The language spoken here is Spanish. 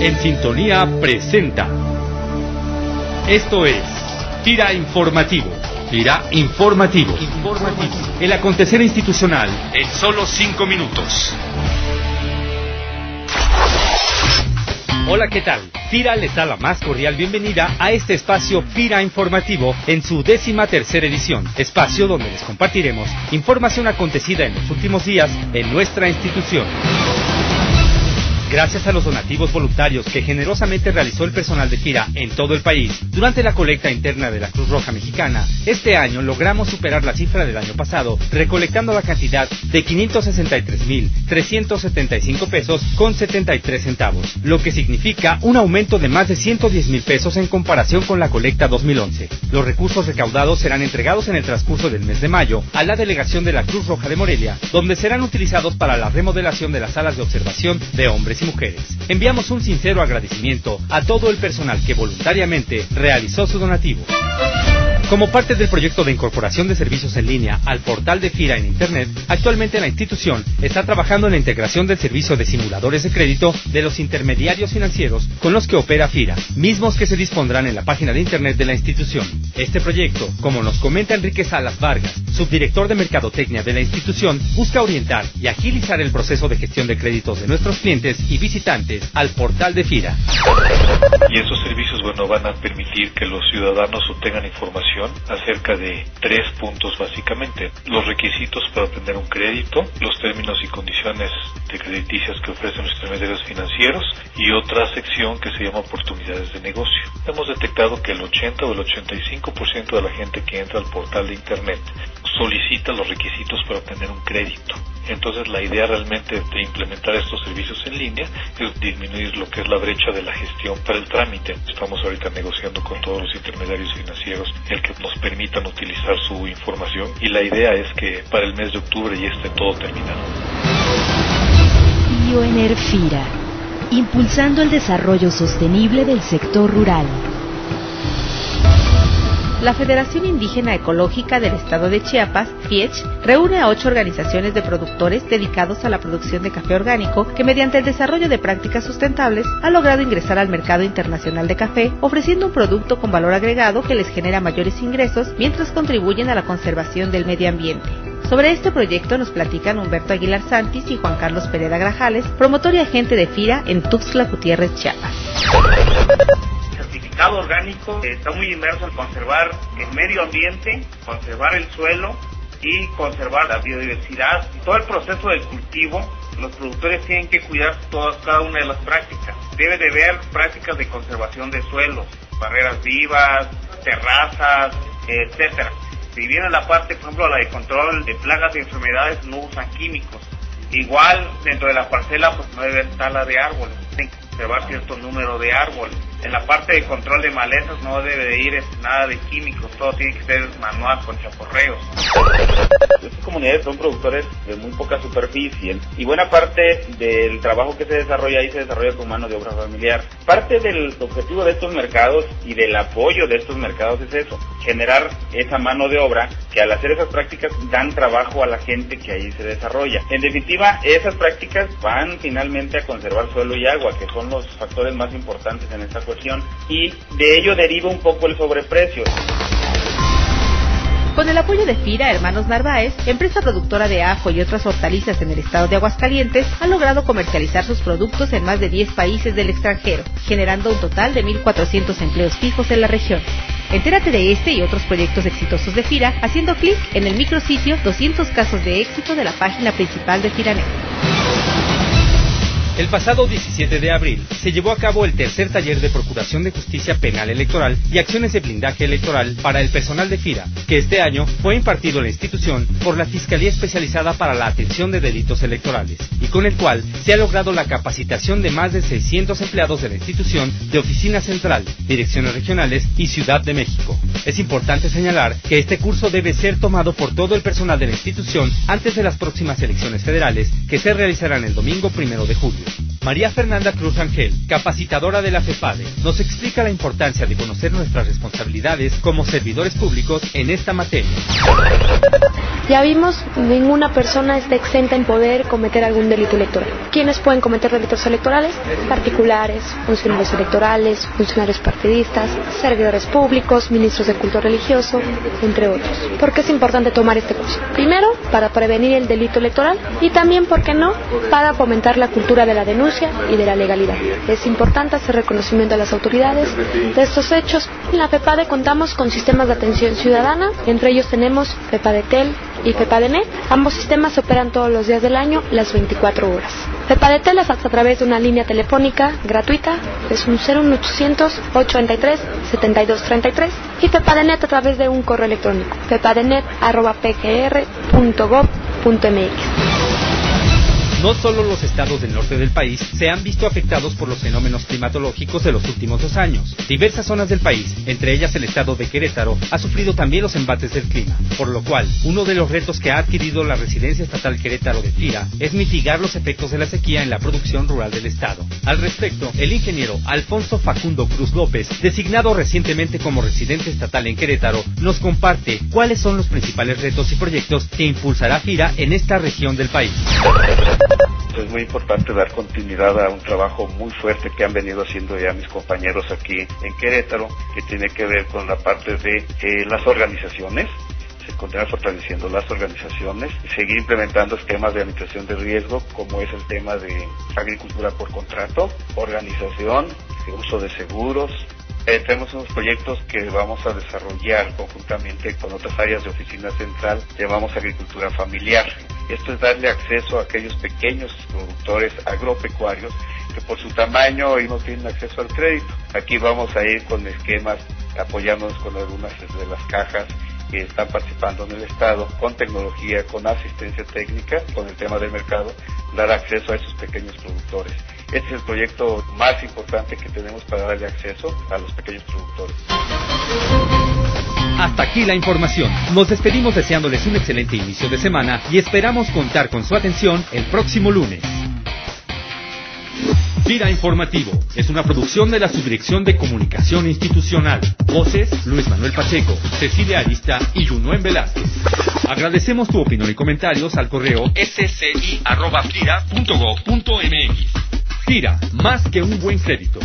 En Sintonía presenta. Esto es Tira Informativo. Tira Informativo. Informativo. El acontecer institucional en solo cinco minutos. Hola, ¿qué tal? FIRA les da la más cordial bienvenida a este espacio FIRA Informativo en su décima tercera edición, espacio donde les compartiremos información acontecida en los últimos días en nuestra institución. Gracias a los donativos voluntarios que generosamente realizó el personal de FIRA en todo el país durante la colecta interna de la Cruz Roja Mexicana, este año logramos superar la cifra del año pasado, recolectando la cantidad de 563.375 pesos con 73 centavos, lo que significa un aumento de más de 110 mil pesos en comparación con la colecta 2011. Los recursos recaudados serán entregados en el transcurso del mes de mayo a la delegación de la Cruz Roja de Morelia, donde serán utilizados para la remodelación de las salas de observación de hombres y mujeres. Enviamos un sincero agradecimiento a todo el personal que voluntariamente realizó su donativo. Como parte del proyecto de incorporación de servicios en línea al portal de FIRA en Internet, actualmente la institución está trabajando en la integración del servicio de simuladores de crédito de los intermediarios financieros con los que opera FIRA, mismos que se dispondrán en la página de Internet de la institución. Este proyecto, como nos comenta Enrique Salas Vargas, subdirector de Mercadotecnia de la institución, busca orientar y agilizar el proceso de gestión de créditos de nuestros clientes y visitantes al portal de FIRA. Y esos servicios, bueno, van a permitir que los ciudadanos obtengan información acerca de tres puntos básicamente. Los requisitos para obtener un crédito, los términos y condiciones de crediticias que ofrecen los intermediarios financieros y otra sección que se llama oportunidades de negocio. Hemos detectado que el 80 o el 85% de la gente que entra al portal de Internet solicita los requisitos para obtener un crédito. Entonces la idea realmente de implementar estos servicios en línea es disminuir lo que es la brecha de la gestión para el trámite. Estamos ahorita negociando con todos los intermediarios financieros el que nos permitan utilizar su información y la idea es que para el mes de octubre ya esté todo terminado. Bioenerfira, impulsando el desarrollo sostenible del sector rural la Federación Indígena Ecológica del Estado de Chiapas, FIECH, reúne a ocho organizaciones de productores dedicados a la producción de café orgánico que mediante el desarrollo de prácticas sustentables ha logrado ingresar al mercado internacional de café, ofreciendo un producto con valor agregado que les genera mayores ingresos mientras contribuyen a la conservación del medio ambiente. Sobre este proyecto nos platican Humberto Aguilar Santis y Juan Carlos Pereda Grajales, promotor y agente de FIRA en Tuxtla Gutiérrez, Chiapas certificado orgánico está muy inmerso en conservar el medio ambiente, conservar el suelo y conservar la biodiversidad. Todo el proceso del cultivo, los productores tienen que cuidar todas, cada una de las prácticas. Debe de haber prácticas de conservación de suelos, barreras vivas, terrazas, etcétera. Si viene la parte, por ejemplo, la de control de plagas y enfermedades, no usan químicos. Igual dentro de la parcela, pues no debe estar la de árboles, tienen que conservar cierto número de árboles en la parte de control de malezas no debe de ir nada de químicos, todo tiene que ser manual con chaporreos. Estas comunidades son productores de muy poca superficie y buena parte del trabajo que se desarrolla ahí se desarrolla con mano de obra familiar. Parte del objetivo de estos mercados y del apoyo de estos mercados es eso, generar esa mano de obra que al hacer esas prácticas dan trabajo a la gente que ahí se desarrolla. En definitiva, esas prácticas van finalmente a conservar suelo y agua, que son los factores más importantes en esta cuestión y de ello deriva un poco el sobreprecio. Con el apoyo de FIRA Hermanos Narváez, empresa productora de ajo y otras hortalizas en el estado de Aguascalientes, ha logrado comercializar sus productos en más de 10 países del extranjero, generando un total de 1.400 empleos fijos en la región. Entérate de este y otros proyectos exitosos de FIRA haciendo clic en el micrositio 200 casos de éxito de la página principal de FIRANET. El pasado 17 de abril se llevó a cabo el tercer taller de Procuración de Justicia Penal Electoral y acciones de blindaje electoral para el personal de FIRA, que este año fue impartido en la institución por la Fiscalía Especializada para la Atención de Delitos Electorales, y con el cual se ha logrado la capacitación de más de 600 empleados de la institución de Oficina Central, Direcciones Regionales y Ciudad de México. Es importante señalar que este curso debe ser tomado por todo el personal de la institución antes de las próximas elecciones federales que se realizarán el domingo primero de julio. María Fernanda Cruz Ángel, capacitadora de la FEPADE, nos explica la importancia de conocer nuestras responsabilidades como servidores públicos en esta materia. Ya vimos, ninguna persona está exenta en poder cometer algún delito electoral. ¿Quiénes pueden cometer delitos electorales? Particulares, funcionarios electorales, funcionarios partidistas, servidores públicos, ministros de culto religioso, entre otros. ¿Por qué es importante tomar este curso? Primero, para prevenir el delito electoral y también, ¿por qué no?, para fomentar la cultura de la denuncia y de la legalidad. Es importante hacer reconocimiento a las autoridades de estos hechos. En la FEPADE contamos con sistemas de atención ciudadana, entre ellos tenemos FEPADETEL, y FEPADENET. Ambos sistemas operan todos los días del año, las 24 horas. FEPADETEL es a través de una línea telefónica gratuita, es un 01800 823 7233 y FEPADENET a través de un correo electrónico, fepadenet.pgr.gov.mx. No solo los estados del norte del país se han visto afectados por los fenómenos climatológicos de los últimos dos años. Diversas zonas del país, entre ellas el estado de Querétaro, ha sufrido también los embates del clima, por lo cual uno de los retos que ha adquirido la residencia estatal Querétaro de FIRA es mitigar los efectos de la sequía en la producción rural del estado. Al respecto, el ingeniero Alfonso Facundo Cruz López, designado recientemente como residente estatal en Querétaro, nos comparte cuáles son los principales retos y proyectos que impulsará FIRA en esta región del país. Es muy importante dar continuidad a un trabajo muy fuerte que han venido haciendo ya mis compañeros aquí en Querétaro, que tiene que ver con la parte de eh, las organizaciones, se continuar fortaleciendo las organizaciones seguir implementando esquemas de administración de riesgo como es el tema de agricultura por contrato, organización, uso de seguros, eh, tenemos unos proyectos que vamos a desarrollar conjuntamente con otras áreas de oficina central, llamamos agricultura familiar. Esto es darle acceso a aquellos pequeños productores agropecuarios que por su tamaño hoy no tienen acceso al crédito. Aquí vamos a ir con esquemas apoyándonos con algunas de las cajas que están participando en el Estado con tecnología, con asistencia técnica, con el tema del mercado, dar acceso a esos pequeños productores. Este es el proyecto más importante que tenemos para darle acceso a los pequeños productores. Hasta aquí la información. Nos despedimos deseándoles un excelente inicio de semana y esperamos contar con su atención el próximo lunes. Tira Informativo es una producción de la Subdirección de Comunicación Institucional. Voces Luis Manuel Pacheco, Cecilia Arista y Junuen Velázquez. Agradecemos tu opinión y comentarios al correo sci.fira.gov.mx. Tira, más que un buen crédito.